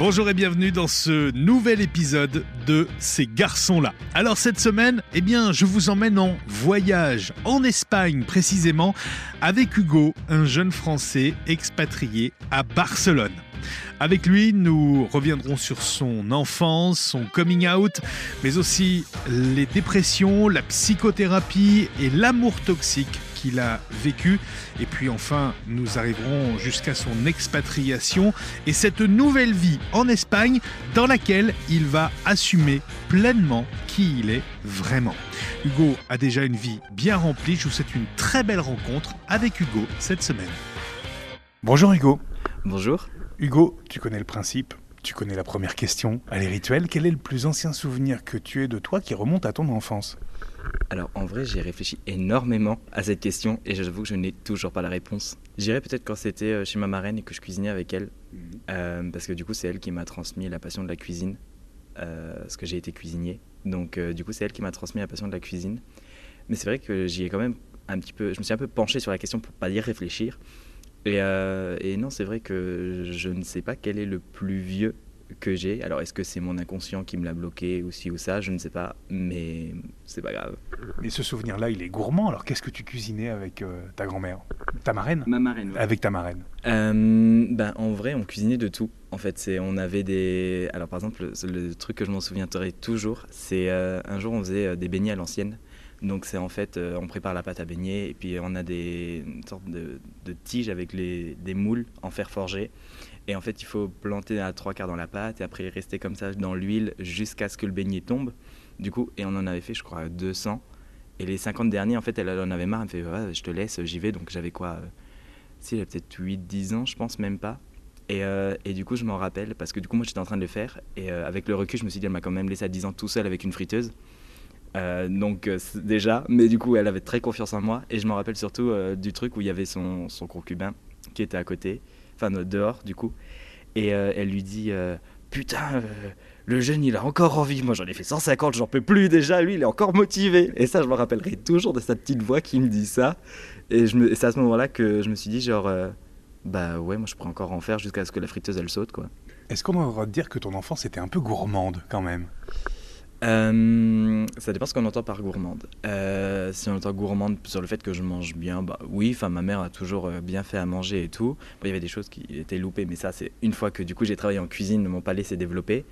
Bonjour et bienvenue dans ce nouvel épisode de Ces garçons-là. Alors cette semaine, eh bien, je vous emmène en voyage en Espagne précisément avec Hugo, un jeune Français expatrié à Barcelone. Avec lui, nous reviendrons sur son enfance, son coming out, mais aussi les dépressions, la psychothérapie et l'amour toxique qu'il a vécu. Et puis enfin, nous arriverons jusqu'à son expatriation et cette nouvelle vie en Espagne dans laquelle il va assumer pleinement qui il est vraiment. Hugo a déjà une vie bien remplie. Je vous souhaite une très belle rencontre avec Hugo cette semaine. Bonjour Hugo. Bonjour. Hugo, tu connais le principe. Tu connais la première question, elle est rituelle. Quel est le plus ancien souvenir que tu aies de toi qui remonte à ton enfance? Alors en vrai, j'ai réfléchi énormément à cette question et j'avoue que je n'ai toujours pas la réponse. J'irais peut-être quand c'était euh, chez ma marraine et que je cuisinais avec elle, mhm. euh, parce que du coup c'est elle qui m'a transmis la passion de la cuisine, euh, parce que j'ai été cuisinier. Donc du coup c'est elle qui m'a transmis la passion de la cuisine. Mais c'est vrai que j'y ai quand même un petit peu, je me suis un peu penché sur la question pour pas y réfléchir. Et, et non, c'est vrai que je ne sais pas quel est le plus vieux que j'ai. Alors, est-ce que c'est mon inconscient qui me l'a bloqué ou ci ou ça? Je ne sais pas, mais c'est pas grave. Mais ce souvenir-là, il est gourmand. Alors, qu'est-ce que tu cuisinais avec euh, ta grand-mère? Ta marraine? Ma marraine. Avec ta marraine euh, ben, En vrai, on cuisinait de tout. En fait, c'est, on avait des. Alors, par exemple, le, truc que je m'en souviendrai toujours, c'est euh, un jour, on faisait des beignets à l'ancienne. Donc c'est en fait, on prépare la pâte à beignet et puis on a des sortes de, de tiges avec les, des moules en fer forgé et en fait, il faut planter à trois quarts dans la pâte et après rester comme ça dans l'huile jusqu'à ce que le beignet tombe. Du coup, et on en avait fait, je crois, 200. Et les 50 derniers, en fait, elle, en avait marre. Elle me fait, je te laisse, j'y vais. Donc j'avais quoi euh, Si, j'avais peut-être 8-10 ans, je pense, même pas. Et, euh, et, du coup, je m'en rappelle parce que du coup, moi, j'étais en train de le faire. Et euh, avec le recul, je me suis dit, elle m'a quand même laissé à 10 ans tout seul avec une friteuse. donc déjà, mais du coup, elle avait très confiance en moi. Et je me rappelle surtout du truc où il y avait son, son concubin qui était à côté enfin dehors du coup. Et euh, elle lui dit euh, Putain, euh, le jeune il a encore envie. Moi j'en ai fait 150, j'en peux plus déjà. Lui il est encore motivé. Et ça, je me rappellerai toujours de sa petite voix qui me dit ça. Et, c'est à ce moment-là que je me suis dit Genre, bah ouais, moi je pourrais encore en faire jusqu'à ce que la friteuse elle saute quoi. Est-ce qu'on devrait dire que ton enfance était un peu gourmande quand même? Euh, ça dépend ce qu'on entend par gourmande. Euh, si on entend gourmande sur le fait que je mange bien, bah oui, enfin ma mère a toujours euh, bien fait à manger et tout. il y avait des choses qui étaient loupées, mais ça c'est une fois que du coup j'ai travaillé en cuisine, mon palais s'est développé.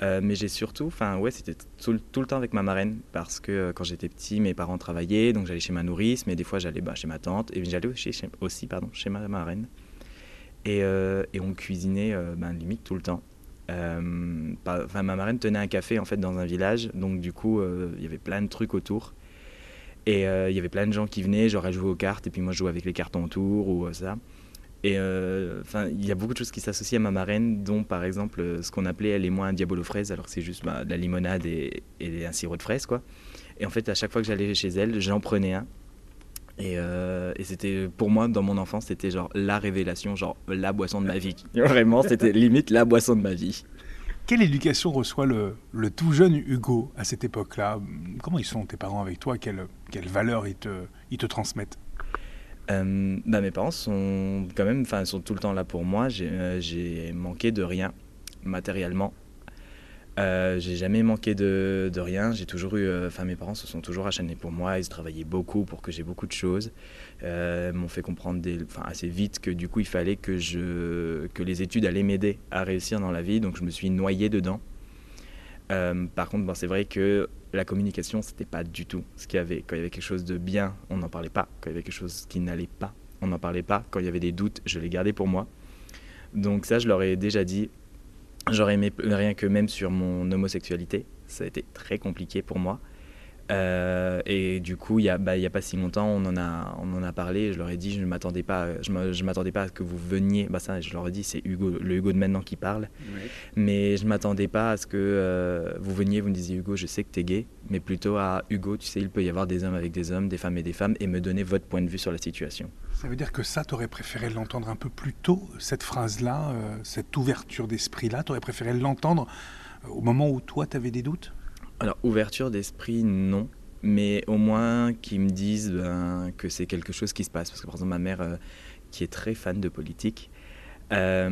mais j'ai surtout, enfin ouais, c'était tout, le temps avec ma marraine parce que quand j'étais petit, mes parents travaillaient, donc j'allais chez ma nourrice, mais des fois j'allais bah, chez ma tante et j'allais aussi, aussi pardon, chez ma marraine. Et, et on cuisinait ben, limite tout le temps. Euh, ma marraine tenait un café en fait dans un village, donc du coup euh, il y avait plein de trucs autour. Et euh, il y avait plein de gens qui venaient, genre à jouer aux cartes, et puis moi je jouais avec les cartons autour ou ça. Et enfin, il y a beaucoup de choses qui s'associent à ma marraine, dont par exemple ce qu'on appelait elle et moi un diabolo fraise, alors que c'est juste bah, de la limonade et, et, un sirop de fraise quoi. Et en fait, à chaque fois que j'allais chez elle, j'en prenais un. Euh, et, c'était pour moi dans mon enfance c'était genre la révélation genre la boisson de ma vie. Vraiment c'était limite la boisson de ma vie. Quelle éducation reçoit le, le tout jeune Hugo à cette époque-là? Comment ils sont tes parents avec toi? Quelles quelle valeurs ils te, ils te transmettent? Euh, bah, Mes parents sont quand même, enfin, sont tout le temps là pour moi. J'ai euh, manqué de rien matériellement. Euh, j'ai jamais manqué de, de rien. J'ai toujours eu. Euh, enfin, mes parents se sont toujours acharnés pour moi. Ils travaillaient beaucoup pour que j'ai beaucoup de choses. Euh, m'ont fait comprendre assez vite que du coup, il fallait que, je, que les études allaient m'aider à réussir dans la vie. Donc, je me suis noyé dedans. Euh, par contre, c'est vrai que la communication, c'était pas du tout ce qu'il y avait. Quand il y avait quelque chose de bien, on n'en parlait pas. Quand il y avait quelque chose qui n'allait pas, on n'en parlait pas. Quand il y avait des doutes, je les gardais pour moi. Donc ça, je leur ai déjà dit J'aurais aimé rien que même sur mon homosexualité. Ça a été très compliqué pour moi. Euh, et du coup, il n'y a, bah, a pas si longtemps, on en a, on en a parlé. Je leur ai dit, je ne m'attendais pas, je m'attendais pas à ce que vous veniez. Bah ça, je leur ai dit, c'est Hugo, le Hugo de maintenant qui parle. Mais je ne m'attendais pas à ce que euh, vous veniez, vous me disiez Hugo, je sais que tu es gay, mais plutôt à Hugo, tu sais, il peut y avoir des hommes avec des hommes, des femmes et des femmes, et me donner votre point de vue sur la situation. Ça veut dire que ça, tu aurais préféré l'entendre un peu plus tôt, cette phrase-là, euh, cette ouverture d'esprit-là, tu aurais préféré l'entendre au moment où toi, tu avais des doutes? Alors, ouverture d'esprit, non. Mais au moins qu'ils me disent ben, que c'est quelque chose qui se passe. Parce que par exemple, ma mère, euh, qui est très fan de politique, euh,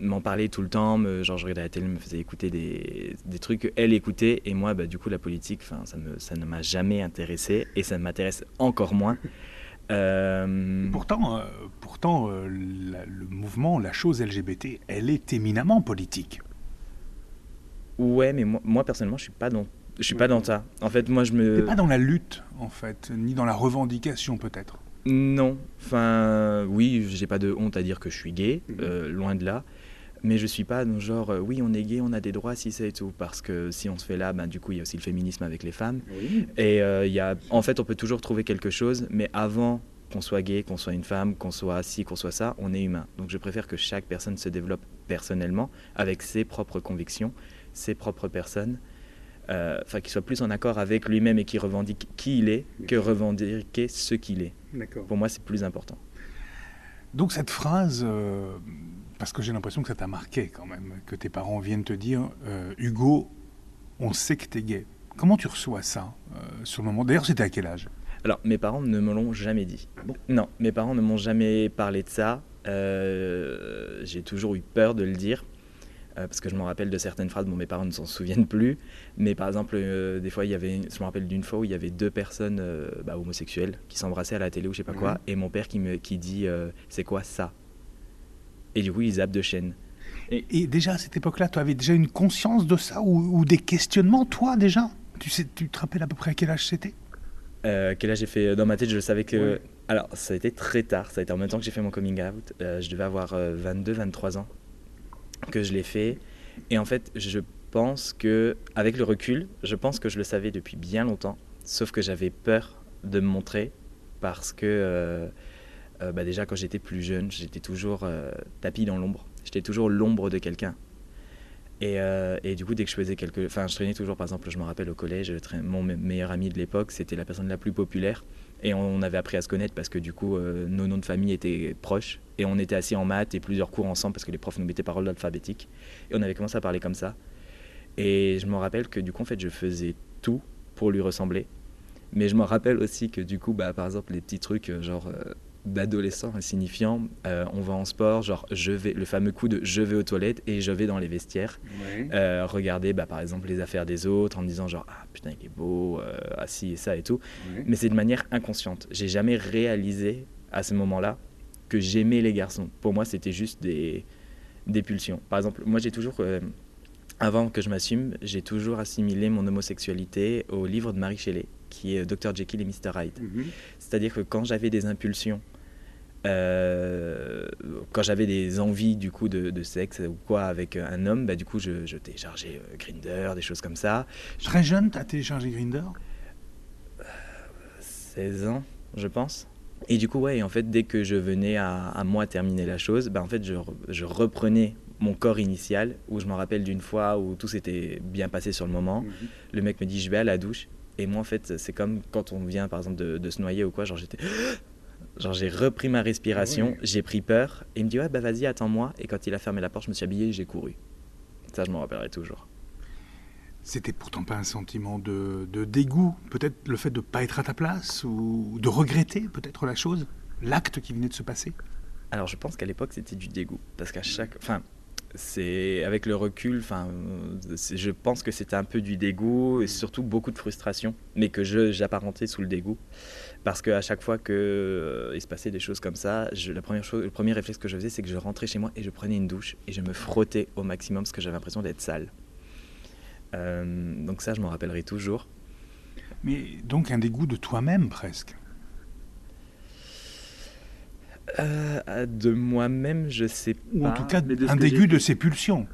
m'en parlait tout le temps, me, genre je regardais la télé, me faisait écouter des, des trucs qu'elle écoutait, et moi, bah, du coup, la politique, ça, me, ça ne m'a jamais intéressé, et ça m'intéresse encore moins. Euh, pourtant, euh, pourtant le mouvement, la chose LGBT, elle est éminemment politique. Ouais, mais moi, moi personnellement, je suis pas dans, je suis pas dans ça. En fait, moi, je me. pas dans la lutte, en fait, ni dans la revendication, peut-être. Non, enfin, oui, j'ai pas de honte à dire que je suis gay, mhm. euh, loin de là. Mais je suis pas dans genre, euh, oui, on est gay, on a des droits, si c'est tout. Parce que si on se fait là, ben, du coup, il y a aussi le féminisme avec les femmes. Et euh, il y a, en fait, on peut toujours trouver quelque chose, mais avant qu'on soit gay, qu'on soit une femme, qu'on soit ci, qu'on soit ça, on est humain. Donc je préfère que chaque personne se développe personnellement, avec ses propres convictions, ses propres personnes. Enfin, qu'il soit plus en accord avec lui-même et qu'il revendique qui il est, que revendiquer ce qu'il est. Pour moi, c'est plus important. Donc cette phrase, euh, parce que j'ai l'impression que ça t'a marqué quand même, que tes parents viennent te dire, euh, Hugo, on sait que t'es gay. Comment tu reçois ça euh, sur le moment? D'ailleurs, c'était à quel âge? Alors, mes parents ne me l'ont jamais dit. Non, mes parents ne m'ont jamais parlé de ça. j'ai toujours eu peur de le dire. Euh, parce que je me rappelle de certaines phrases dont mes parents ne s'en souviennent plus. Mais par exemple, euh, des fois, il y avait, je me rappelle d'une fois où il y avait deux personnes euh, bah, homosexuelles qui s'embrassaient à la télé ou je sais pas quoi, mhm. et mon père qui, me, qui dit C'est quoi ça? Et du coup, il zappe de chaîne. Et, déjà à cette époque-là, tu avais déjà une conscience de ça ou, des questionnements, toi déjà? Tu, sais, tu te rappelles à peu près à quel âge c'était? Quel âge j'ai fait? Dans ma tête, je savais que. Alors, ça a été très tard, ça a été en même temps que j'ai fait mon coming out. je devais avoir 22-23 ans que je l'ai fait. Et en fait, je pense que, avec le recul, je pense que je le savais depuis bien longtemps, sauf que j'avais peur de me montrer parce que, euh, euh, bah déjà, quand j'étais plus jeune, j'étais toujours euh, tapis dans l'ombre. J'étais toujours l'ombre de quelqu'un. Et, et, du coup, dès que je faisais quelque. Enfin, je traînais toujours, par exemple, je me rappelle au collège, mon meilleur ami de l'époque, c'était la personne la plus populaire. Et on avait appris à se connaître parce que du coup, euh, nos noms de famille étaient proches. Et on était assis en maths et plusieurs cours ensemble parce que les profs nous mettaient par ordre alphabétique. Et on avait commencé à parler comme ça. Et je me rappelle que du coup, en fait, je faisais tout pour lui ressembler. Mais je me rappelle aussi que du coup, bah, par exemple, les petits trucs, euh, genre euh, d'adolescent insignifiant, euh, on va en sport, genre je vais, le fameux coup de je vais aux toilettes et je vais dans les vestiaires, euh, regarder bah, par exemple les affaires des autres en me disant genre ah putain il est beau, euh, assis et ça et tout. Mais c'est de manière inconsciente. J'ai jamais réalisé à ce moment-là que j'aimais les garçons. Pour moi c'était juste des, des pulsions. Par exemple, moi j'ai toujours avant que je m'assume, j'ai toujours assimilé mon homosexualité au livre de Marie Shelley, qui est Dr. Jekyll et Mr. Hyde. Mhm. C'est-à-dire que quand j'avais des impulsions euh, quand j'avais des envies du coup de, sexe ou quoi avec un homme, bah, du coup je, je téléchargeais euh, Grinder, des choses comme ça. Très jeune, tu as téléchargé Grinder 16 ans, je pense. Et du coup, ouais, en fait, dès que je venais à, moi terminer la chose, bah, en fait, je, je, reprenais mon corps initial, où je me rappelle d'une fois où tout s'était bien passé sur le moment. Mhm. Le mec me dit, je vais à la douche. Et moi, en fait, c'est comme quand on vient, par exemple, de, de se noyer ou quoi, genre j'étais Genre j'ai repris ma respiration, ah j'ai pris peur, et il me dit ouais bah vas-y attends-moi, et quand il a fermé la porte je me suis habillé et j'ai couru. Ça je m'en rappellerai toujours. C'était pourtant pas un sentiment de, de dégoût, peut-être le fait de ne pas être à ta place, ou de regretter peut-être la chose, l'acte qui venait de se passer? Alors je pense qu'à l'époque c'était du dégoût, parce qu'à chaque... Enfin, c'est avec le recul, je pense que c'était un peu du dégoût et surtout beaucoup de frustration, mais que j'apparentais sous le dégoût. Parce qu'à chaque fois qu'il euh, se passait des choses comme ça, la première chose, le premier réflexe que je faisais, c'est que je rentrais chez moi et je prenais une douche et je me frottais au maximum parce que j'avais l'impression d'être sale. Euh, donc ça, je m'en rappellerai toujours. Mais donc un dégoût de toi-même presque euh, De moi-même, je sais pas. Ou en tout cas, un dégoût de ses pulsions.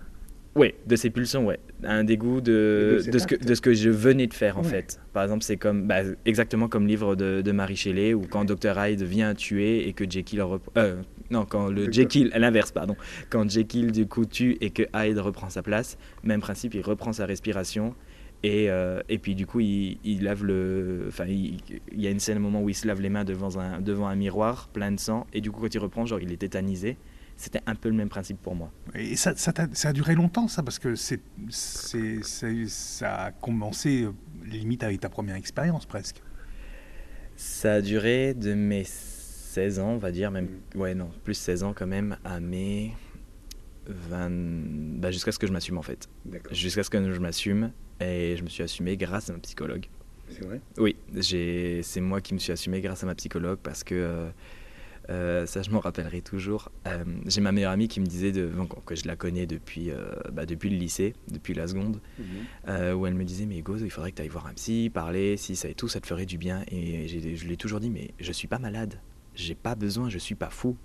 Oui, de ses pulsions, ouais. Un dégoût de, de, ce que, de, ce que, je venais de faire, en fait. Par exemple, c'est comme, bah, exactement comme le livre de, de Marie Shelley, où quand Dr. Hyde vient tuer et que Jekyll euh, non, quand le Jekyll, l'inverse, pardon. Quand Jekyll, du coup, tue et que Hyde reprend sa place, même principe, il reprend sa respiration. Et, euh, et puis, du coup, il, il lave le. Enfin, il, il, y a une scène, un moment où il se lave les mains devant un, devant un miroir plein de sang. Et du coup, quand il reprend, genre, il est tétanisé c'était un peu le même principe pour moi. Et ça, ça, a, duré longtemps, ça, parce que c'est, ça a commencé euh, limite avec ta première expérience presque. Ça a duré de mes 16 ans, on va dire, même, ouais, non, plus 16 ans quand même, à mes 20... bah, jusqu'à ce que je m'assume en fait. Jusqu'à ce que je m'assume et je me suis assumé grâce à ma psychologue. C'est vrai? Oui, c'est moi qui me suis assumé grâce à ma psychologue parce que euh, euh, ça je m'en rappellerai toujours. Euh, j'ai ma meilleure amie qui me disait de, que je la connais depuis, bah, depuis le lycée, depuis la seconde, mhm. où elle me disait mais Hugo, il faudrait que tu ailles voir un psy, parler, si ça et tout, ça te ferait du bien. Et je lui ai toujours dit mais je suis pas malade, j'ai pas besoin, je suis pas fou.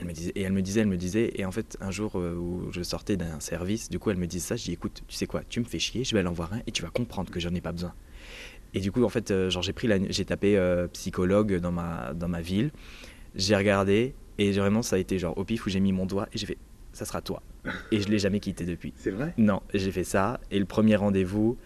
Elle me disait, et elle me disait, elle me disait, et en fait, un jour euh, où je sortais d'un service, du coup, elle me disait ça, je dis, écoute, tu sais quoi, tu me fais chier, je vais aller en voir un et tu vas comprendre que j'en ai pas besoin. Et du coup, en fait, euh, genre, j'ai pris, j'ai tapé euh, psychologue dans ma, dans ma ville, j'ai regardé, et vraiment, ça a été genre au pif où j'ai mis mon doigt et j'ai fait, ça sera toi. Et je l'ai jamais quitté depuis. C'est vrai? Non, j'ai fait ça, et le premier rendez-vous,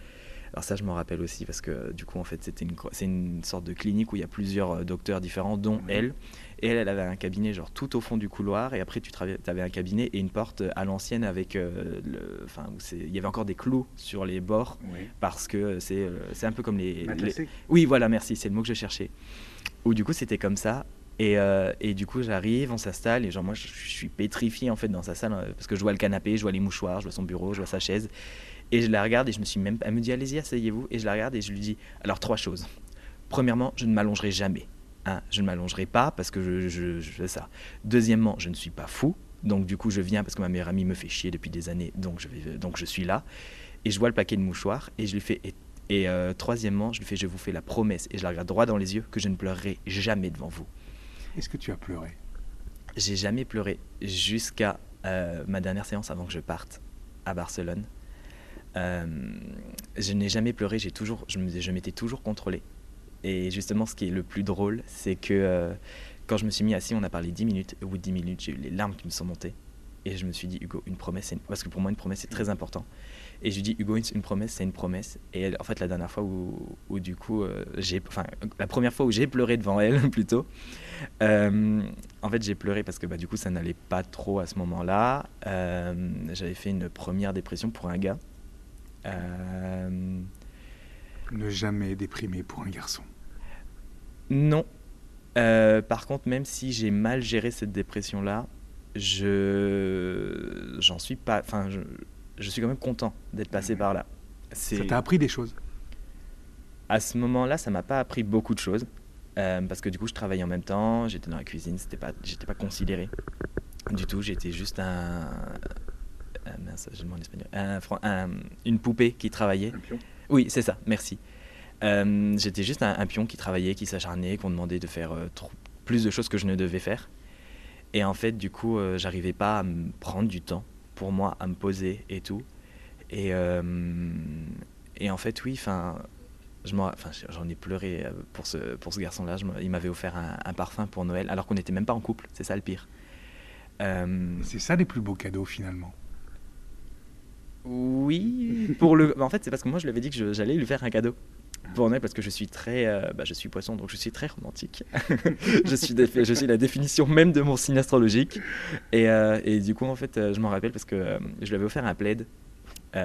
alors ça, je m'en rappelle aussi parce que du coup, en fait, c'était une, c'est une sorte de clinique où il y a plusieurs docteurs différents, dont elle. Et elle, elle avait un cabinet genre tout au fond du couloir. Et après, tu avais un cabinet et une porte à l'ancienne avec. Euh, le, enfin, il y avait encore des clous sur les bords parce que c'est euh, c'est un peu comme les, Oui, voilà, merci, c'est le mot que je cherchais. Où du coup, c'était comme ça. Et, euh, et, du coup, j'arrive, on s'installe, et genre, moi, je, suis pétrifié en fait dans sa salle, parce que je vois le canapé, je vois les mouchoirs, je vois son bureau, je vois sa chaise. Et je la regarde, et je me suis même. Elle me dit, allez-y, asseyez-vous. Et je la regarde, et je lui dis, alors, trois choses. Premièrement, je ne m'allongerai jamais. Un, je ne m'allongerai pas parce que je, fais ça. Deuxièmement, je ne suis pas fou. Donc du coup, je viens parce que ma meilleure amie me fait chier depuis des années. Donc je, vais, donc je suis là. Et je vois le paquet de mouchoirs et je lui fais... Et, euh, troisièmement, je lui fais, je vous fais la promesse, et je la regarde droit dans les yeux, que je ne pleurerai jamais devant vous. Est-ce que tu as pleuré? J'ai jamais pleuré jusqu'à euh, ma dernière séance avant que je parte à Barcelone. Euh, je n'ai jamais pleuré, j'ai toujours, je m'étais toujours contrôlé. Et justement, ce qui est le plus drôle, c'est que euh, quand je me suis mis assis, on a parlé 10 minutes. Au bout de 10 minutes, j'ai eu les larmes qui me sont montées. Et je me suis dit, Hugo, une promesse, parce que pour moi, une promesse, c'est très important. Et je lui dis, Hugo, une, promesse, c'est une promesse. Et en fait, la dernière fois où, où du coup, euh, j'ai, enfin, la première fois où j'ai pleuré devant elle, plutôt, en fait, j'ai pleuré parce que bah, du coup, ça n'allait pas trop à ce moment-là. j'avais fait une première dépression pour un gars. Ne jamais déprimer pour un garçon. Non. Euh, par contre, même si j'ai mal géré cette dépression-là, je j'en suis pas. Enfin, je, suis quand même content d'être passé par là. Ça t'a appris des choses? À ce moment-là, ça m'a pas appris beaucoup de choses. Euh, parce que du coup, je travaillais en même temps, j'étais dans la cuisine, c'était pas, j'étais pas considéré du tout. J'étais juste un, mince, je en espagnol, un, une poupée qui travaillait. Un pion. Oui, c'est ça. Merci. Euh, j'étais juste un, pion qui travaillait, qui s'acharnait, qu'on demandait de faire euh, plus de choses que je ne devais faire. Et en fait, du coup, euh, j'arrivais pas à me prendre du temps pour moi, à me poser et tout. Et, et en fait, oui, enfin, j'en ai pleuré pour ce, pour ce garçon-là. Il m'avait offert un, parfum pour Noël, alors qu'on n'était même pas en couple. C'est ça le pire. C'est ça les plus beaux cadeaux finalement. Oui, pour le. En fait, c'est parce que moi je lui avais dit que j'allais lui faire un cadeau pour parce que je suis très, euh, bah, je suis poisson, donc je suis très romantique. je, suis je suis la définition même de mon signe astrologique. Et, euh, et du coup, en fait, euh, je m'en rappelle parce que je lui avais offert un plaid.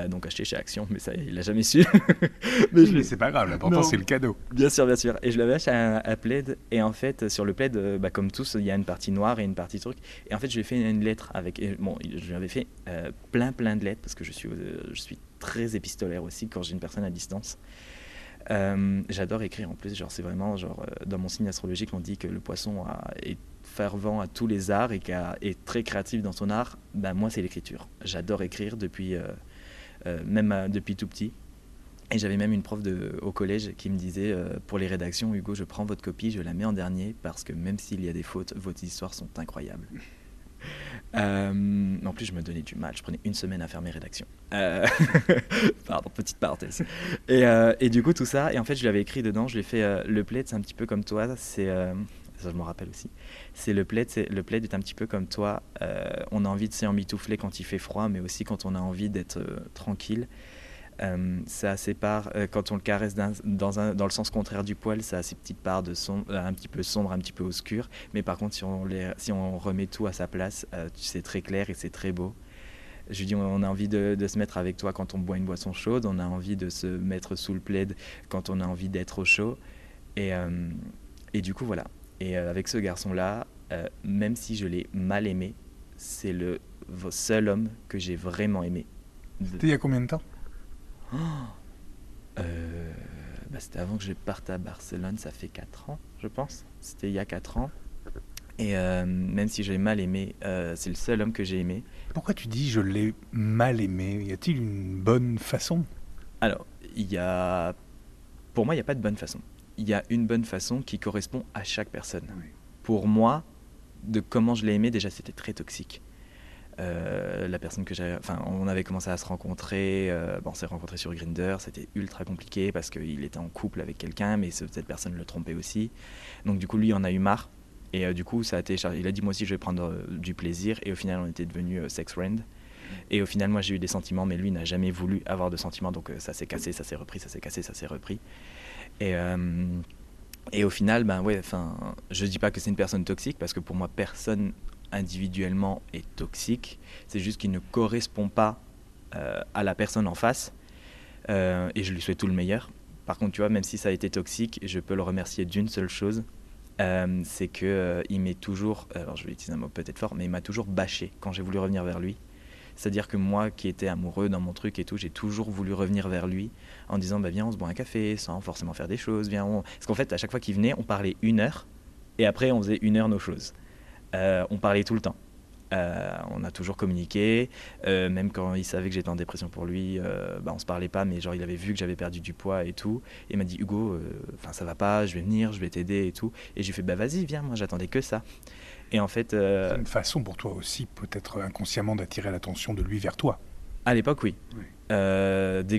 Donc acheté chez Action, mais ça, il l'a jamais su. mais, je... c'est pas grave, l'important c'est le cadeau. Bien sûr, bien sûr. Et je lui avais acheté un, plaid, et en fait, sur le plaid, bah, comme tous, il y a une partie noire et une partie truc. Et en fait, je lui ai fait une lettre avec. Bon, je lui avais fait plein, plein de lettres parce que je suis, je suis très épistolaire aussi quand j'ai une personne à distance. Euh, j'adore écrire en plus, genre c'est vraiment genre euh, dans mon signe astrologique on dit que le poisson est fervent à tous les arts et est très créatif dans son art. Ben moi c'est l'écriture. J'adore écrire depuis euh, même depuis tout petit. Et j'avais même une prof au collège qui me disait pour les rédactions Hugo je prends votre copie, je la mets en dernier parce que même s'il y a des fautes, vos histoires sont incroyables. Euh, en plus, je me donnais du mal. Je prenais une semaine à faire mes rédactions. Euh, pardon, petite parenthèse. Et, euh, et, du coup, tout ça. Et en fait, je lui avais écrit dedans. Je lui ai fait le plaid, c'est un petit peu comme toi. C'est ça, je me rappelle aussi. C'est le plaid. Le plaid est un petit peu comme toi. on a envie de s'emmitoufler quand il fait froid, mais aussi quand on a envie d'être tranquille. Euh, ça sépare, euh, quand on le caresse dans, le sens contraire du poil, ça a ses petites parts de son, euh, un petit peu sombre, un petit peu obscur. Mais par contre, si on, remet tout à sa place, c'est très clair et c'est très beau. Je lui dis, on a envie de, se mettre avec toi quand on boit une boisson chaude, on a envie de se mettre sous le plaid quand on a envie d'être au chaud. Et, du coup, voilà. Et avec ce garçon-là, même si je l'ai mal aimé, c'est le seul homme que j'ai vraiment aimé. C'était il y a combien de temps? Euh, bah, C'était avant que je parte à Barcelone, ça fait 4 ans, je pense. C'était il y a 4 ans. Et euh, même si j'ai mal aimé, euh, c'est le seul homme que j'ai aimé. Pourquoi tu dis je l'ai mal aimé? Y a-t-il une bonne façon? Alors, il y a. Pour moi, il n'y a pas de bonne façon. Il y a une bonne façon qui correspond à chaque personne. Pour moi, de comment je l'ai aimé, déjà, c'était très toxique. Euh, la personne que j'avais, enfin, on avait commencé à se rencontrer. Euh, bon, on s'est rencontré sur Grinder. C'était ultra compliqué parce qu'il était en couple avec quelqu'un, mais cette personne le trompait aussi. Donc du coup, lui, en a eu marre. Et euh, du coup, ça a été Il a dit moi aussi, je vais prendre du plaisir. Et au final, on était devenus sex friend. Et au final, moi, j'ai eu des sentiments, mais lui n'a jamais voulu avoir de sentiments. Donc ça s'est cassé, ça s'est repris, ça s'est cassé, ça s'est repris. Et et au final, ben ouais, enfin, je dis pas que c'est une personne toxique parce que pour moi, personne individuellement est toxique. C'est juste qu'il ne correspond pas euh, à la personne en face. Euh, et je lui souhaite tout le meilleur. Par contre, tu vois, même si ça a été toxique, je peux le remercier d'une seule chose. Euh, c'est que il m'est toujours, alors je vais utiliser un mot peut-être fort, mais il m'a toujours bâché quand j'ai voulu revenir vers lui. C'est-à-dire que moi qui étais amoureux dans mon truc et tout, j'ai toujours voulu revenir vers lui en disant bah, viens, on se boit un café sans forcément faire des choses. Viens, Parce qu'en fait, à chaque fois qu'il venait, on parlait une heure et après, on faisait une heure nos choses. Euh, on parlait tout le temps. Euh, on a toujours communiqué, euh, même quand il savait que j'étais en dépression pour lui, bah, on se parlait pas, mais genre il avait vu que j'avais perdu du poids et tout. Et il m'a dit Hugo, enfin ça va pas, je vais venir, je vais t'aider et tout. Et j'ai fait bah vas-y viens, moi j'attendais que ça. Et en fait, c'est une façon pour toi aussi peut-être inconsciemment d'attirer l'attention de lui vers toi. À l'époque oui. dès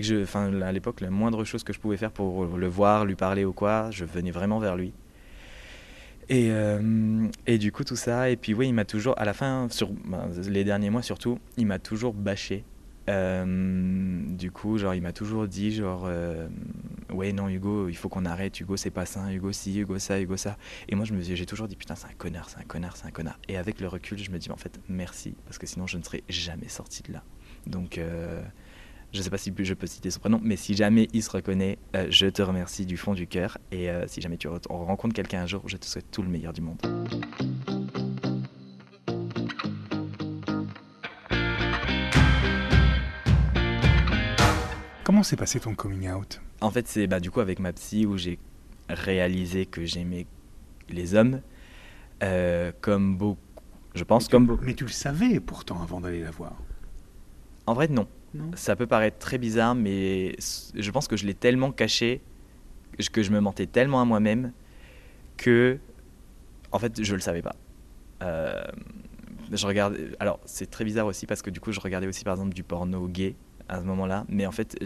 que je, enfin à l'époque la moindre chose que je pouvais faire pour le voir, lui parler ou quoi, je venais vraiment vers lui. Et, euh, et, du coup, tout ça. Et puis, oui, il m'a toujours, à la fin, sur ben, les derniers mois surtout, il m'a toujours bâché. Euh, du coup, genre, il m'a toujours dit, genre, euh, ouais, non, Hugo, il faut qu'on arrête. Hugo, c'est pas ça. Hugo, si, Hugo, ça, Hugo, ça. Et moi, j'ai toujours dit, putain, c'est un connard, c'est un connard, c'est un connard. Et avec le recul, je me dis, en fait, merci, parce que sinon, je ne serais jamais sorti de là. Donc, je ne sais pas si je peux citer son prénom, mais si jamais il se reconnaît, euh, je te remercie du fond du cœur. Et euh, si jamais tu rencontres quelqu'un un jour, je te souhaite tout le meilleur du monde. Comment s'est passé ton coming out? En fait, c'est bah, du coup avec ma psy où j'ai réalisé que j'aimais les hommes euh, comme beaucoup. Je pense comme beaucoup. Mais tu le savais pourtant avant d'aller la voir? En vrai, non. Ça peut paraître très bizarre, mais je pense que je l'ai tellement caché, que je me mentais tellement à moi-même, que, en fait, je le savais pas. Euh, je regarde. Alors, c'est très bizarre aussi parce que du coup, je regardais aussi par exemple du porno gay à ce moment-là. Mais en fait,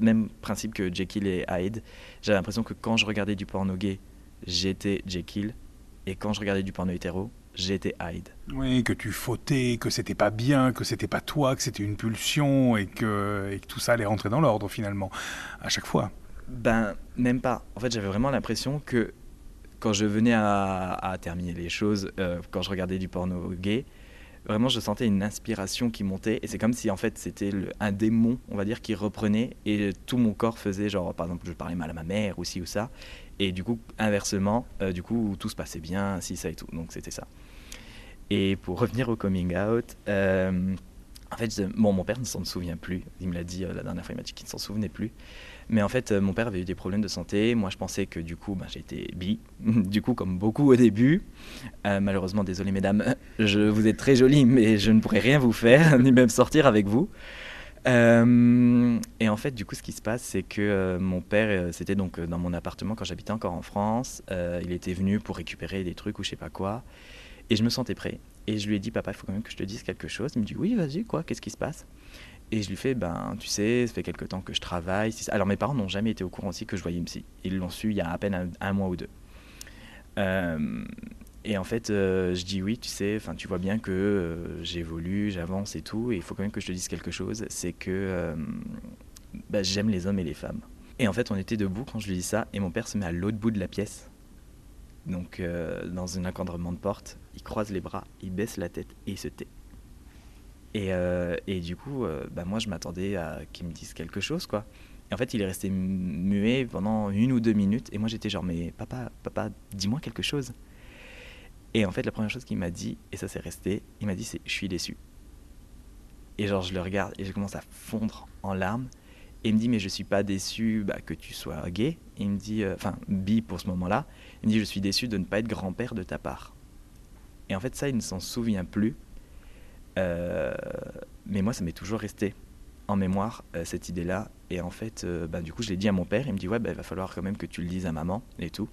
même principe que Jekyll et Hyde, j'avais l'impression que quand je regardais du porno gay, j'étais Jekyll. Et quand je regardais du porno hétéro, j'étais Hyde. Oui, que tu fautais, que c'était pas bien, que c'était pas toi, que c'était une pulsion et que, tout ça allait rentrer dans l'ordre finalement, à chaque fois. Ben, même pas. En fait, j'avais vraiment l'impression que quand je venais à, terminer les choses, euh, quand je regardais du porno gay, vraiment je sentais une inspiration qui montait et c'est comme si en fait c'était un démon, on va dire, qui reprenait et tout mon corps faisait genre, par exemple, je parlais mal à ma mère ou ci ou ça. Et du coup, inversement, euh, du coup, tout se passait bien, si ça et tout. Donc c'était ça. Et pour revenir au coming out, euh, en fait, bon, mon père ne s'en souvient plus. Il me l'a dit euh, la dernière fois, il m'a dit qu'il ne s'en souvenait plus. Mais en fait, mon père avait eu des problèmes de santé. Moi, je pensais que du coup, ben, j'étais bi. du coup, comme beaucoup au début. malheureusement, désolé mesdames, je vous êtes très jolie, mais je ne pourrais rien vous faire, ni même sortir avec vous. Euh, et en fait, du coup, ce qui se passe, c'est que euh, mon père, euh, c'était donc dans mon appartement quand j'habitais encore en France. il était venu pour récupérer des trucs ou je sais pas quoi. Et je me sentais prêt. Et je lui ai dit, papa, il faut quand même que je te dise quelque chose. Il me dit, oui, vas-y, quoi, qu'est-ce qui se passe? Et je lui fais, ben, tu sais, ça fait quelque temps que je travaille. Alors, mes parents n'ont jamais été au courant aussi que je voyais une psy. Ils l'ont su il y a à peine un, mois ou deux. Et en fait, euh, je dis oui, tu sais, enfin, tu vois bien que euh, j'évolue, j'avance et tout, et il faut quand même que je te dise quelque chose, c'est que euh, bah, j'aime les hommes et les femmes. Et en fait, on était debout quand je lui dis ça, et mon père se met à l'autre bout de la pièce, donc dans un encadrement de porte, il croise les bras, il baisse la tête et il se tait. Et, et du coup, bah, moi, je m'attendais à qu'il me dise quelque chose, quoi. Et en fait, il est resté muet pendant une ou deux minutes, et moi, j'étais genre, mais papa, papa, dis-moi quelque chose. Et en fait, la première chose qu'il m'a dit, et ça s'est resté, il m'a dit c'est je suis déçu. Et genre, je le regarde et je commence à fondre en larmes. Et il me dit, mais je suis pas déçu bah, que tu sois gay. il me dit, euh, enfin, bi pour ce moment-là. Il me dit, je suis déçu de ne pas être grand-père de ta part. Et en fait, ça, il ne s'en souvient plus. Euh, mais moi, ça m'est toujours resté en mémoire, euh, cette idée-là. Et en fait, bah, du coup, je l'ai dit à mon père. Il me dit, ouais, bah, il va falloir quand même que tu le dises à maman et tout.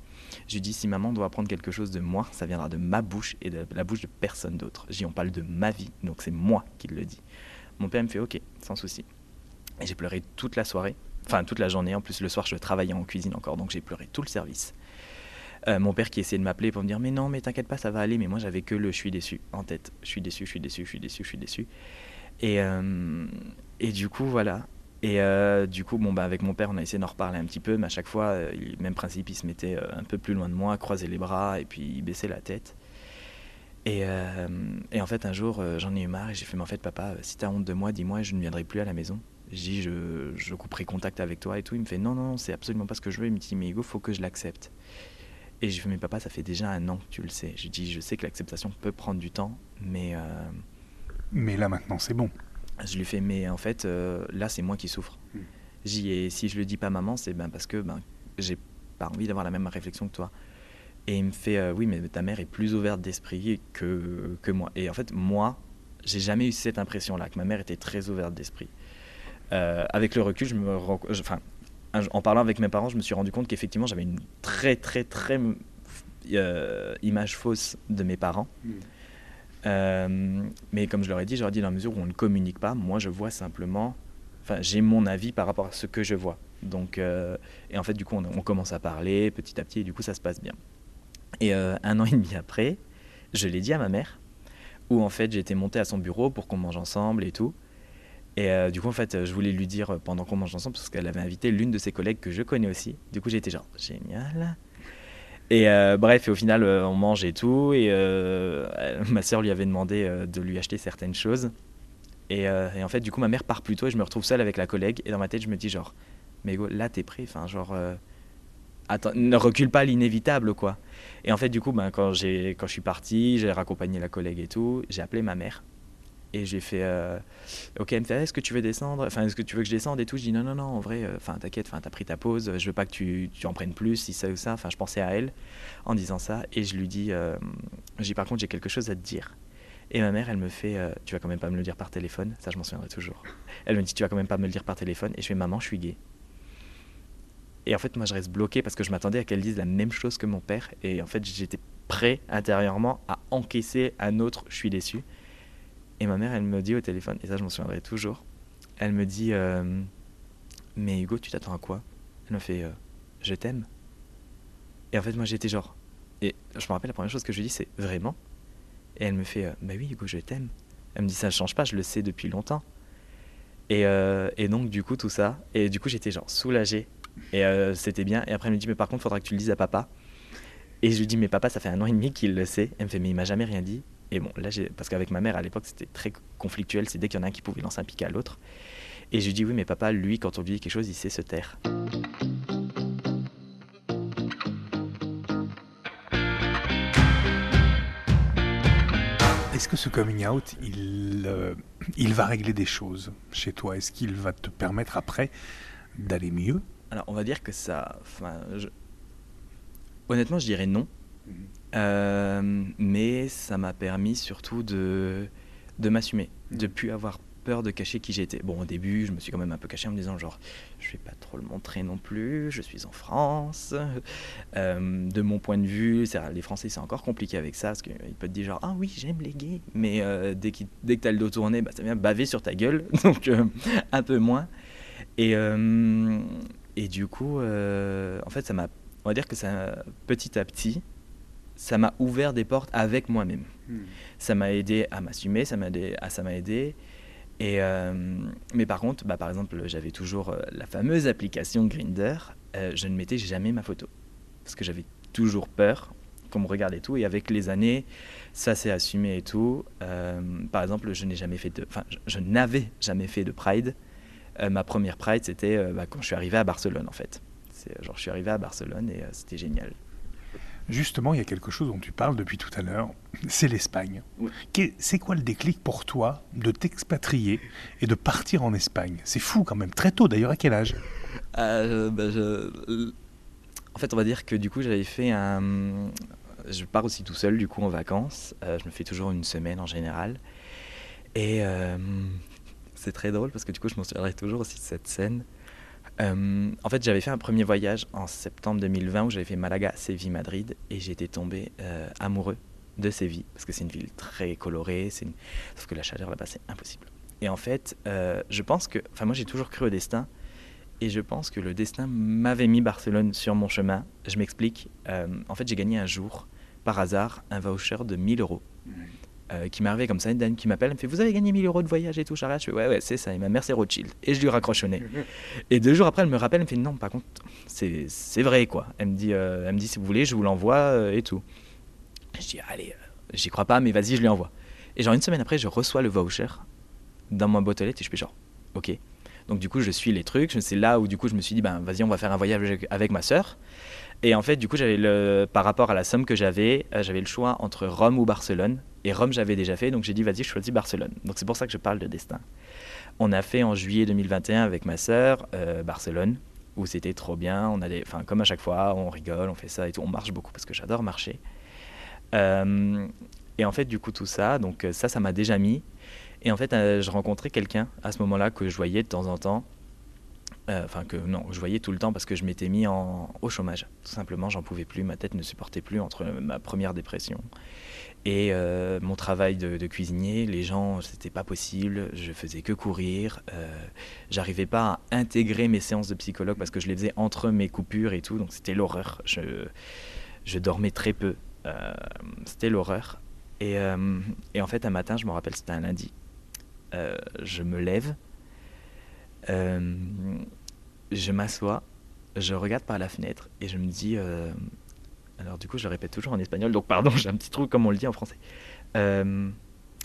Je lui dis, si maman doit apprendre quelque chose de moi, ça viendra de ma bouche et de la bouche de personne d'autre. J'y on parle de ma vie, donc c'est moi qui le dis. Mon père me fait, ok, sans souci. Et j'ai pleuré toute la soirée, enfin toute la journée. En plus, le soir, je travaillais en cuisine encore, donc j'ai pleuré tout le service. Euh, mon père qui essayait de m'appeler pour me dire mais non mais t'inquiète pas ça va aller mais moi j'avais que le je suis déçu en tête je suis déçu je suis déçu je suis déçu je suis déçu et euh, et du coup voilà et euh, du coup bon bah avec mon père on a essayé d'en reparler un petit peu mais à chaque fois même principe il se mettait un peu plus loin de moi croisait les bras et puis il baissait la tête et, et en fait un jour j'en ai eu marre et j'ai fait mais en fait papa si t'as honte de moi dis-moi je ne viendrai plus à la maison je dis, je, je, couperai contact avec toi et tout. Il me fait, non, non, c'est absolument pas ce que je veux. Il me dit, mais Hugo, faut que je l'accepte. Et je fais, mais papa, ça fait déjà un an que tu le sais. Je dis, je sais que l'acceptation peut prendre du temps, mais. Euh, mais là, maintenant, c'est bon. Je lui fais, mais en fait, euh, là, c'est moi qui souffre. Hmm. J'y et si je le dis pas maman, c'est ben parce que ben, j'ai pas envie d'avoir la même réflexion que toi. Et il me fait, euh, oui, mais ta mère est plus ouverte d'esprit que, que moi. Et en fait, moi, j'ai jamais eu cette impression-là, que ma mère était très ouverte d'esprit. Avec le recul, je me enfin, en parlant avec mes parents, je me suis rendu compte qu'effectivement, j'avais une très, très, très euh, image fausse de mes parents. Hmm. Euh, mais comme je leur ai dit, j'aurais dit dans la mesure où on ne communique pas, moi je vois simplement, enfin j'ai mon avis par rapport à ce que je vois. Donc, et en fait du coup on, on, commence à parler petit à petit et du coup ça se passe bien. Et un an et demi après, je l'ai dit à ma mère, où en fait j'étais monté à son bureau pour qu'on mange ensemble et tout. Et euh, du coup, en fait, je voulais lui dire pendant qu'on mange ensemble, parce qu'elle avait invité l'une de ses collègues que je connais aussi. Du coup, j'étais genre, génial. Et euh, bref, au final, euh, on mange et tout. Et ma sœur lui avait demandé de lui acheter certaines choses. Et, en fait, du coup, ma mère part plus tôt et je me retrouve seule avec la collègue. Et dans ma tête, je me dis genre, mais là, t'es prêt. Enfin, genre, attends, ne recule pas l'inévitable, quoi. Et en fait, du coup, ben, quand, quand je suis parti, j'ai raccompagné la collègue et tout, j'ai appelé ma mère. Et j'ai fait, euh, ok, elle me fait, est-ce que tu veux descendre? Enfin, est-ce que tu veux que je descende et tout? Je dis, non, non, non, en vrai, euh, enfin, t'inquiète, enfin, t'as pris ta pause, je veux pas que tu, tu, en prennes plus, si ça ou ça. Enfin, je pensais à elle en disant ça. Et je lui dis, euh, dis, par contre, j'ai quelque chose à te dire. Et ma mère, elle me fait, tu vas quand même pas me le dire par téléphone. Ça, je m'en souviendrai toujours. Elle me dit, tu vas quand même pas me le dire par téléphone. Et je fais, maman, je suis gay. Et en fait, moi, je reste bloqué parce que je m'attendais à qu'elle dise la même chose que mon père. Et en fait, j'étais prêt intérieurement à encaisser un autre, je suis déçu. Et ma mère, elle me dit au téléphone, et ça je m'en souviendrai toujours, elle me dit euh, Mais Hugo, tu t'attends à quoi? Elle me fait euh, Je t'aime. Et en fait, moi j'étais genre. Et je me rappelle, la première chose que je lui dis, c'est Vraiment? Et elle me fait euh, Bah oui, Hugo, je t'aime. Elle me dit Ça ne change pas, je le sais depuis longtemps. Et, et donc, du coup, tout ça. Et du coup, j'étais genre soulagé. Et c'était bien. Et après, elle me dit Mais par contre, faudra que tu le dises à papa. Et je lui dis Mais papa, ça fait un an et demi qu'il le sait. Elle me fait Mais il m'a jamais rien dit. Et bon, là, parce qu'avec ma mère, à l'époque, c'était très conflictuel. C'est dès qu'il y en a un qui pouvait lancer un pic à l'autre. Et je lui dis, oui, mais papa, lui, quand on lui dit quelque chose, il sait se taire. Est-ce que ce coming out, il, euh, il va régler des choses chez toi? Est-ce qu'il va te permettre après d'aller mieux? Alors, on va dire que ça. Honnêtement, je dirais non. Euh, mais ça m'a permis surtout de, de m'assumer, de de mm. plus avoir peur de cacher qui j'étais. Bon, au début, je me suis quand même un peu caché en me disant genre, je vais pas trop le montrer non plus, je suis en France. Euh, de mon point de vue, les Français, c'est encore compliqué avec ça, parce qu'ils peuvent te dire genre, ah oui, j'aime les gays, mais euh, dès, dès que tu as le dos tourné, bah, ça vient baver sur ta gueule, donc un peu moins. Et, et du coup, en fait, ça m'a, on va dire que ça, petit à petit, ça m'a ouvert des portes avec moi-même. Hmm. Ça m'a aidé à m'assumer, ça m'a aidé, à, ça m'a aidé. Et euh, mais par contre, bah, par exemple, j'avais toujours euh, la fameuse application Grinder. Euh, je ne mettais jamais ma photo parce que j'avais toujours peur qu'on me regarde et tout. Et avec les années, ça s'est assumé et tout. par exemple, je n'ai jamais fait de, enfin, je, n'avais jamais fait de Pride. ma première Pride, c'était bah, quand je suis arrivé à Barcelone en fait. C'est, genre, je suis arrivé à Barcelone et c'était génial. Justement, il y a quelque chose dont tu parles depuis tout à l'heure, c'est l'Espagne. C'est quoi le déclic pour toi de t'expatrier et de partir en Espagne? C'est fou quand même, très tôt d'ailleurs, à quel âge? Euh, bah, En fait, on va dire que du coup, j'avais fait un... Je pars aussi tout seul, du coup, en vacances. Euh, je me fais toujours une semaine en général. Et euh, c'est très drôle parce que du coup, je m'en souviendrai toujours aussi de cette scène. Euh, en fait, j'avais fait un premier voyage en septembre 2020 où j'avais fait Malaga, Séville, Madrid et j'étais tombé euh, amoureux de Séville parce que c'est une ville très colorée, sauf que la chaleur là-bas c'est impossible. Et en fait, euh, je pense que, enfin moi j'ai toujours cru au destin et je pense que le destin m'avait mis Barcelone sur mon chemin. Je m'explique. en fait, j'ai gagné un jour par hasard un voucher de 1000 euros. Euh, qui m'est arrivé comme ça, une dame qui m'appelle, elle me fait Vous avez gagné 1000 euros de voyage et tout, Charlotte Je fais Ouais, ouais, c'est ça. Et ma mère, c'est Rothschild. Et je lui raccroche Et deux jours après, elle me rappelle, elle me fait Non, par contre, c'est vrai, quoi. Elle me, dit, euh, elle me dit Si vous voulez, je vous l'envoie euh, et tout. Je dis Allez, j'y crois pas, mais vas-y, je lui envoie. Et genre, une semaine après, je reçois le voucher dans ma boîte aux lettres et je fais genre Ok. Donc, du coup, je suis les trucs. C'est là où, du coup, je me suis dit Ben, vas-y, on va faire un voyage avec ma sœur. Et en fait, du coup, j'avais le, par rapport à la somme que j'avais, j'avais le choix entre Rome ou Barcelone. Et Rome, j'avais déjà fait, donc j'ai dit, vas-y, je choisis Barcelone. Donc c'est pour ça que je parle de destin. On a fait en juillet 2021 avec ma sœur euh, Barcelone, où c'était trop bien. On allait, enfin, comme à chaque fois, on rigole, on fait ça et tout. On marche beaucoup parce que j'adore marcher. Euh, et en fait, du coup, tout ça, donc ça, ça m'a déjà mis. Et en fait, euh, je rencontrais quelqu'un à ce moment-là que je voyais de temps en temps. Enfin, que non, je voyais tout le temps parce que je m'étais mis au chômage. Tout simplement, j'en pouvais plus. Ma tête ne supportait plus entre ma première dépression et euh, mon travail de, cuisinier, les gens, c'était pas possible. Je faisais que courir. Euh, J'arrivais pas à intégrer mes séances de psychologue parce que je les faisais entre mes coupures et tout. Donc c'était l'horreur. Je, je, dormais très peu. Euh, c'était l'horreur. Et, et, en fait, un matin, je me rappelle, c'était un lundi. je me lève. je m'assois. Je regarde par la fenêtre et je me dis alors du coup, je le répète toujours en espagnol, donc pardon, j'ai un petit truc comme on le dit en français. Euh,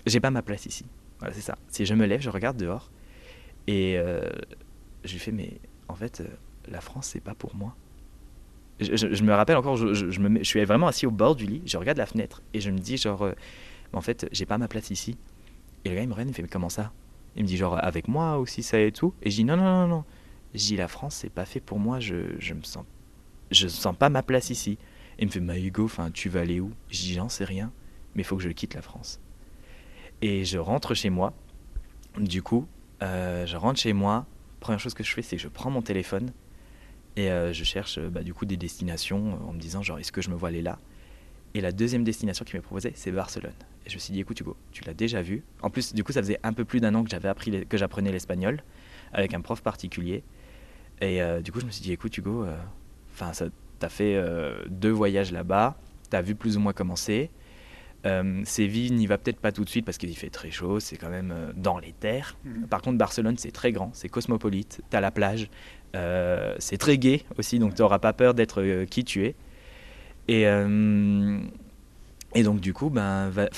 j'ai pas ma place ici. Voilà, c'est ça. Si je me lève, je regarde dehors et euh, je lui fais, mais en fait, euh, la France, c'est pas pour moi. Je, me rappelle encore, je, suis vraiment assis au bord du lit, je regarde la fenêtre et je me dis, genre, en fait, j'ai pas ma place ici. Et le gars, il me regarde, il fait, mais comment ça? Il me dit, genre, avec moi aussi, ça et tout. Et je dis, non, non, non, non. Je dis, la France, c'est pas fait pour moi, je, je me sens. Je sens pas ma place ici il me fait, bah Hugo, tu vas aller où? J'en sais rien, mais il faut que je quitte la France. Et je rentre chez moi. Du coup, euh, je rentre chez moi. Première chose que je fais, c'est que je prends mon téléphone et euh, je cherche bah, du coup des destinations en me disant, genre, est-ce que je me vois aller là? Et la deuxième destination qui m'est proposée, c'est Barcelone. Et je me suis dit, écoute Hugo, tu l'as déjà vu. En plus, du coup, ça faisait un peu plus d'un an que j'avais appris que j'apprenais l'espagnol avec un prof particulier. Et euh, du coup, je me suis dit, écoute Hugo, enfin, tu as fait euh, deux voyages là-bas, tu as vu plus ou moins comment c'est. Euh, Séville n'y va peut-être pas tout de suite parce qu'il fait très chaud, c'est quand même euh, dans les terres. Mhm. Par contre, Barcelone, c'est très grand, c'est cosmopolite, tu as la plage, c'est très gai aussi, donc tu n'auras pas peur d'être qui tu es. Et, et donc, du coup, ben, va,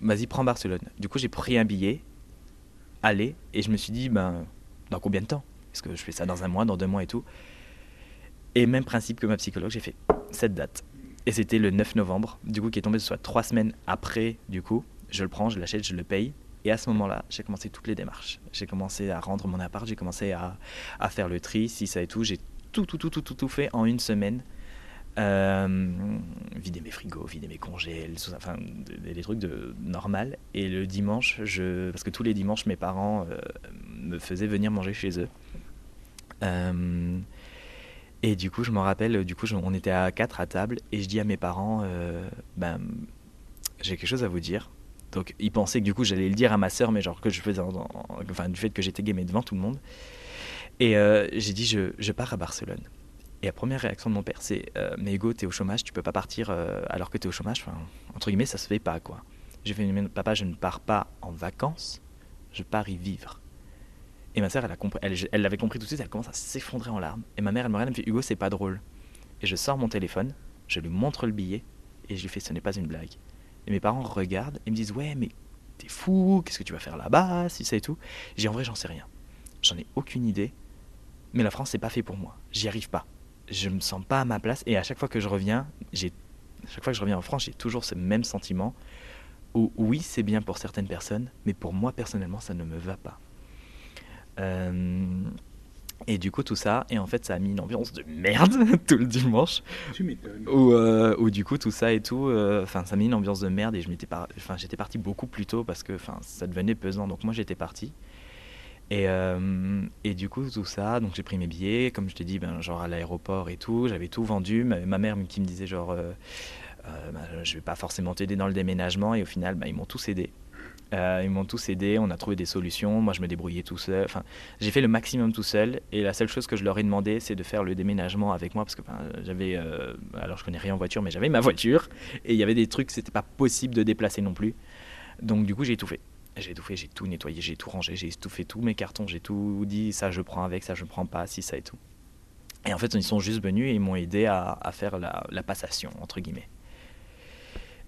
vas-y, prends Barcelone. Du coup, j'ai pris un billet, aller, et je me suis dit, ben, dans combien de temps? Est-ce que je fais ça dans un mois, dans deux mois et tout et même principe que ma psychologue, j'ai fait cette date. Et c'était le 9 novembre, du coup, qui est tombé soit trois semaines après, du coup. Je le prends, je l'achète, je le paye. Et à ce moment-là, j'ai commencé toutes les démarches. J'ai commencé à rendre mon appart, j'ai commencé à, à, faire le tri, si ça et tout. J'ai tout, tout, tout, tout, tout, tout fait en une semaine. Euh, vider mes frigos, vider mes congés, enfin des, trucs de normal. Et le dimanche, parce que tous les dimanches, mes parents euh, me faisaient venir manger chez eux. Euh, et du coup, je me rappelle, du coup, on était à quatre à table et je dis à mes parents, euh, ben, j'ai quelque chose à vous dire. Donc, ils pensaient que du coup, j'allais le dire à ma sœur, mais genre que je faisais, enfin, du fait que j'étais gamé devant tout le monde. Et euh, j'ai dit, je, je, pars à Barcelone. Et la première réaction de mon père, c'est, euh, mais Hugo, t'es au chômage, tu peux pas partir alors que t'es au chômage. Enfin, entre guillemets, ça se fait pas, quoi. J'ai fait, papa, je ne pars pas en vacances, je pars y vivre. Et ma sœur, elle, l'avait compris tout de suite, elle commence à s'effondrer en larmes. Et ma mère, elle me regarde, elle me fait Hugo, c'est pas drôle. Et je sors mon téléphone, je lui montre le billet, et je lui fais Ce n'est pas une blague. Et mes parents regardent et me disent Ouais, mais t'es fou, qu'est-ce que tu vas faire là-bas, si ça et tout. J'ai En vrai, j'en sais rien. J'en ai aucune idée. Mais la France, c'est pas fait pour moi. J'y arrive pas. Je me sens pas à ma place. Et à chaque fois que je reviens, j'ai chaque fois que je reviens en France, j'ai toujours ce même sentiment où oui, c'est bien pour certaines personnes, mais pour moi personnellement, ça ne me va pas. Euh, et du coup, tout ça, et en fait, ça a mis une ambiance de merde tout le dimanche. Tu m'étonnes. Où, euh, où du coup, tout ça et tout, euh, enfin, ça a mis une ambiance de merde et je m'étais par... enfin, j'étais parti beaucoup plus tôt parce que enfin, ça devenait pesant. Donc moi, j'étais parti. Et, euh, et du coup, tout ça, donc j'ai pris mes billets, comme je t'ai dit, ben, genre à l'aéroport et tout, j'avais tout vendu. Ma, ma mère qui me disait, genre, ben, je vais pas forcément t'aider dans le déménagement, et au final, ben, ils m'ont tous aidé. Euh, ils m'ont tous aidé, on a trouvé des solutions. Moi, je me débrouillais tout seul. Enfin, j'ai fait le maximum tout seul. Et la seule chose que je leur ai demandé, c'est de faire le déménagement avec moi. Parce que j'avais. euh, alors, je connais rien en voiture, mais j'avais ma voiture. Et il y avait des trucs que c'était pas possible de déplacer non plus. Donc, du coup, j'ai tout fait. J'ai tout fait, j'ai tout nettoyé, j'ai tout rangé, j'ai tout fait, tous mes cartons, j'ai tout dit, ça je prends avec, ça je prends pas, si ça et tout. Et en fait, ils sont juste venus et ils m'ont aidé à, faire la passation, entre guillemets.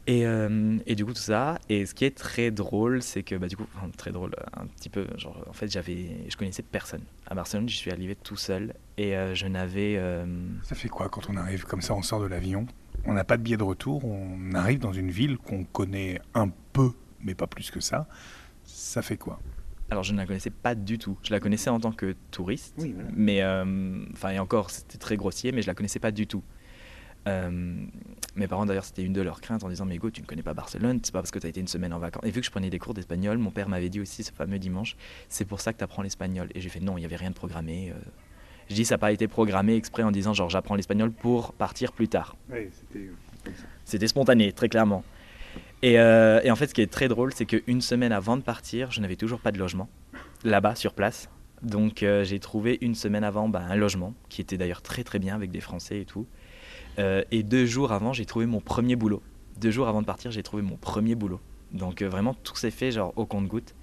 Et, euh, et du coup, tout ça. Et ce qui est très drôle, c'est que, bah, du coup, enfin, très drôle, un petit peu, genre, en fait, j'avais, je connaissais personne. À Barcelone, je suis arrivé tout seul et euh, je n'avais. euh, Ça fait quoi quand on arrive comme ça, on sort de l'avion On n'a pas de billet de retour, on arrive dans une ville qu'on connaît un peu, mais pas plus que ça. Ça fait quoi? Alors, je ne la connaissais pas du tout. Je la connaissais en tant que touriste. Oui, voilà. Mais, enfin, et encore, c'était très grossier, mais je la connaissais pas du tout. Euh, mes parents, d'ailleurs, c'était une de leurs craintes en disant Mais Hugo, tu ne connais pas Barcelone, c'est pas parce que tu as été une semaine en vacances. Et vu que je prenais des cours d'espagnol, mon père m'avait dit aussi ce fameux dimanche C'est pour ça que tu apprends l'espagnol. Et j'ai fait Non, il n'y avait rien de programmé. euh. Je dis Ça n'a pas été programmé exprès en disant Genre, j'apprends l'espagnol pour partir plus tard. Oui, c'était spontané, très clairement. Et, euh, et en fait, ce qui est très drôle, c'est qu'une semaine avant de partir, je n'avais toujours pas de logement là-bas, sur place. Donc, euh, j'ai trouvé une semaine avant bah, un logement, qui était d'ailleurs très très bien avec des Français et tout. Euh, et deux jours avant, j'ai trouvé mon premier boulot. Deux jours avant de partir, j'ai trouvé mon premier boulot. Donc, euh, vraiment, tout s'est fait genre au compte-goutte.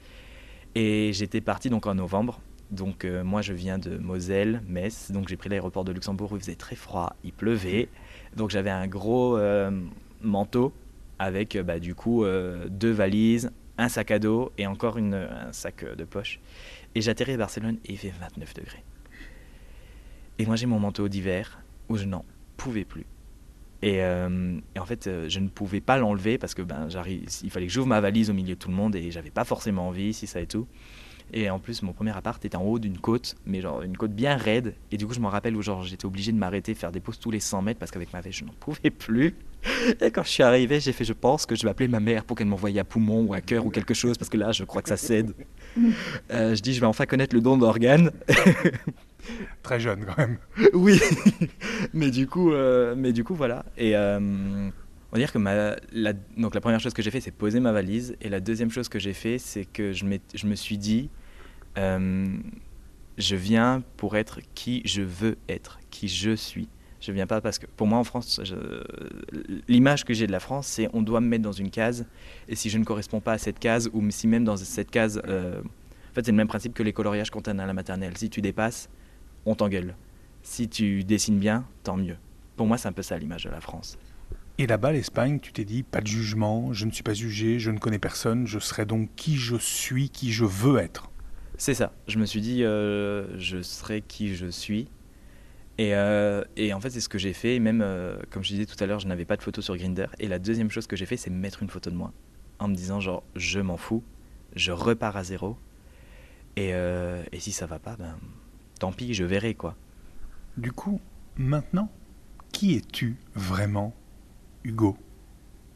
Et j'étais parti donc en novembre. Donc, euh, moi, je viens de Moselle, Metz. Donc, j'ai pris l'aéroport de Luxembourg où il faisait très froid, il pleuvait. Donc, j'avais un gros manteau avec bah, du coup deux valises, un sac à dos et encore un sac de poche. Et j'atterris à Barcelone et il fait 29 degrés. Et moi j'ai mon manteau d'hiver où je n'en pouvais plus. Et, euh, et en fait, euh, je ne pouvais pas l'enlever parce que ben, il fallait que j'ouvre ma valise au milieu de tout le monde et j'avais pas forcément envie, si ça et tout. Et en plus, mon premier appart était en haut d'une côte, mais genre une côte bien raide. Et du coup, je me rappelle où genre j'étais obligé de m'arrêter, faire des pauses tous les 100 mètres parce qu'avec ma veste, je n'en pouvais plus. Et quand je suis arrivé, j'ai fait, je pense que je vais appeler ma mère pour qu'elle m'envoie à poumon ou à cœur ou quelque chose parce que là, je crois que ça cède. Euh, je dis, je vais enfin connaître le don d'organes. Très jeune quand même. oui, mais du coup, euh, mais du coup, voilà. Et euh, on va que la, donc la première chose que j'ai fait, c'est poser ma valise. Et la deuxième chose que j'ai fait, c'est que je, je me suis dit, euh, je viens pour être qui je veux être, qui je suis. Je viens pas parce que pour moi en France, l'image que j'ai de la France, c'est on doit me mettre dans une case. Et si je ne corresponds pas à cette case, ou si même dans cette case, en fait c'est le même principe que les coloriages quand on est à la maternelle. Si tu dépasses, on t'engueule. Si tu dessines bien, tant mieux. Pour moi, c'est un peu ça l'image de la France. Et là-bas, l'Espagne, tu t'es dit, pas de jugement, je ne suis pas jugé, je ne connais personne, je serai donc qui je suis, qui je veux être. C'est ça. Je me suis dit, euh, je serai qui je suis. Et, euh, et en fait, c'est ce que j'ai fait. Et même, euh, comme je disais tout à l'heure, je n'avais pas de photo sur Grinder. Et la deuxième chose que j'ai fait, c'est mettre une photo de moi. En me disant, genre, je m'en fous. Je repars à zéro. Et, et si ça va pas, ben, tant pis, je verrai, quoi. Du coup, maintenant, qui es-tu vraiment, Hugo,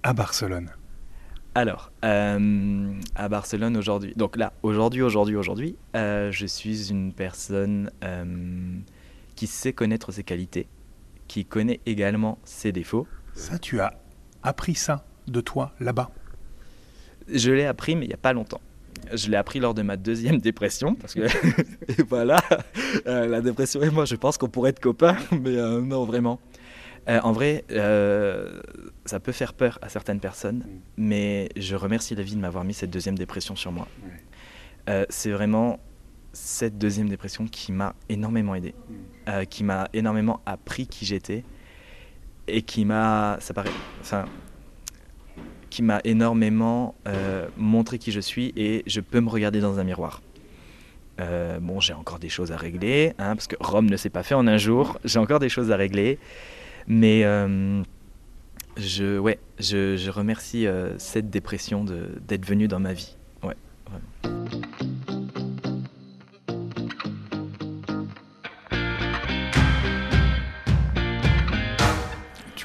à Barcelone? Alors, euh, à Barcelone aujourd'hui, donc là, aujourd'hui, aujourd'hui, aujourd'hui, euh, je suis une personne euh, qui sait connaître ses qualités, qui connaît également ses défauts. Ça, tu as appris ça de toi là-bas? Je l'ai appris, mais il n'y a pas longtemps. Je l'ai appris lors de ma deuxième dépression, parce que, et voilà, euh, la dépression et moi, je pense qu'on pourrait être copains, mais euh, non, vraiment. Euh, en vrai, ça peut faire peur à certaines personnes, mais je remercie la vie de m'avoir mis cette deuxième dépression sur moi. C'est vraiment cette deuxième dépression qui m'a énormément aidé, euh, qui m'a énormément appris qui j'étais et qui m'a, ça paraît, enfin, qui m'a énormément euh, montré qui je suis et je peux me regarder dans un miroir. Euh, bon, j'ai encore des choses à régler, hein, parce que Rome ne s'est pas fait en un jour. J'ai encore des choses à régler, mais euh, Je, ouais, je, remercie cette dépression d'être venue dans ma vie. Ouais.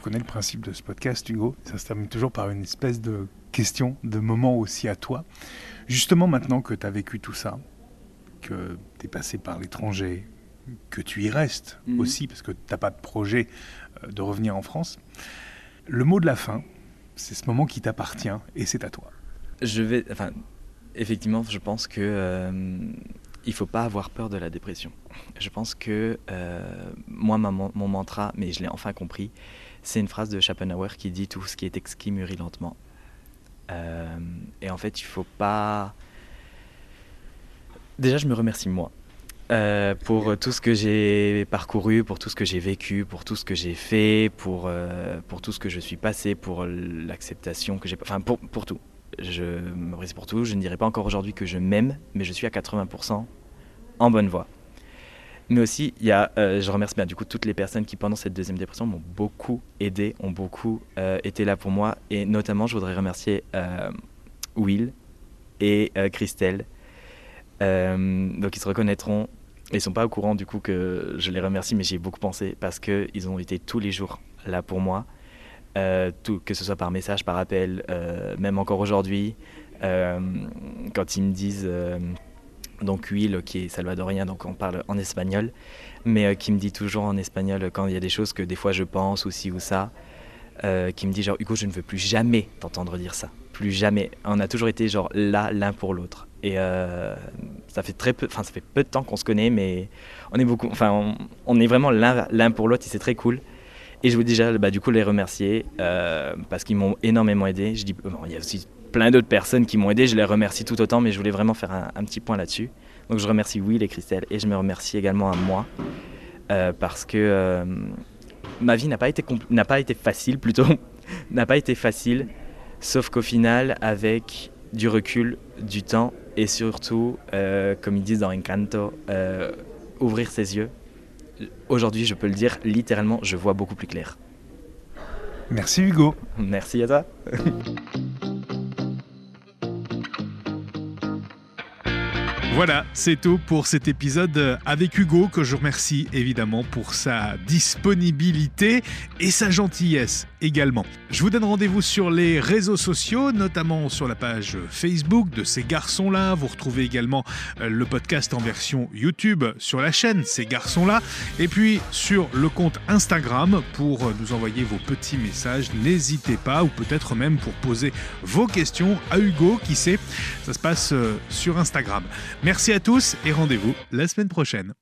Connais le principe de ce podcast, Hugo Ça se termine toujours par une espèce de question, de moment aussi à toi. Justement, maintenant que tu as vécu tout ça, que tu es passé par l'étranger, que tu y restes Mhm. aussi, parce que tu n'as pas de projet euh, de revenir en France, le mot de la fin, c'est ce moment qui t'appartient et c'est à toi. Je vais, enfin, effectivement, je pense que euh, il faut pas avoir peur de la dépression. Je pense que euh, moi, ma- mon mantra, mais je l'ai enfin compris, c'est une phrase de Schopenhauer qui dit tout ce qui est exquis mûrit lentement. Euh, et en fait, il faut pas. Déjà, je me remercie moi. euh, pour tout ce que j'ai parcouru, pour tout ce que j'ai vécu, pour tout ce que j'ai fait, pour, euh, pour tout ce que je suis passé, pour l'acceptation que j'ai... Enfin, pour, pour tout. Je me remercie pour tout. Je ne dirais pas encore aujourd'hui que je m'aime, mais je suis à 80% en bonne voie. Mais aussi, il y a, euh, je remercie bien du coup toutes les personnes qui pendant cette deuxième dépression m'ont beaucoup aidé, ont beaucoup euh, été là pour moi. Et notamment, je voudrais remercier euh, Will et Christelle. Donc ils se reconnaîtront. Ils sont pas au courant du coup que je les remercie, mais j'y ai beaucoup pensé parce qu'ils ont été tous les jours là pour moi. Que ce soit par message, par appel, même encore aujourd'hui, quand ils me disent, donc Will, qui est salvadorien, donc on parle en espagnol, mais euh, qui me dit toujours en espagnol quand il y a des choses que des fois je pense ou ci ou ça, euh, qui me dit genre Hugo, je ne veux plus jamais t'entendre dire ça, plus jamais. On a toujours été genre là l'un pour l'autre. Et euh, ça fait très peu, enfin ça fait peu de temps qu'on se connaît, mais on est beaucoup, enfin on, est vraiment l'un pour l'autre et c'est très cool. Et je voulais déjà bah, du coup les remercier parce qu'ils m'ont énormément aidé. Je dis, bon, il y a aussi plein d'autres personnes qui m'ont aidé, je les remercie tout autant, mais je voulais vraiment faire un, un petit point là-dessus. Donc je remercie Will et Christelle et je me remercie également à moi euh, parce que euh, ma vie n'a pas été n'a pas été facile plutôt n'a pas été facile, sauf qu'au final avec du recul, du temps et surtout, euh, comme ils disent dans Encanto, ouvrir ses yeux. Aujourd'hui, je peux le dire littéralement, je vois beaucoup plus clair. Merci Hugo. Merci à toi. Voilà, c'est tout pour cet épisode avec Hugo, que je remercie évidemment pour sa disponibilité et sa gentillesse également. Je vous donne rendez-vous sur les réseaux sociaux, notamment sur la page Facebook de ces garçons-là. Vous retrouvez également euh, le podcast en version YouTube sur la chaîne Ces garçons-là. Et puis sur le compte Instagram pour nous envoyer vos petits messages. N'hésitez pas, ou peut-être même pour poser vos questions à Hugo, qui sait. Ça se passe euh, sur Instagram. Merci à tous et rendez-vous la semaine prochaine.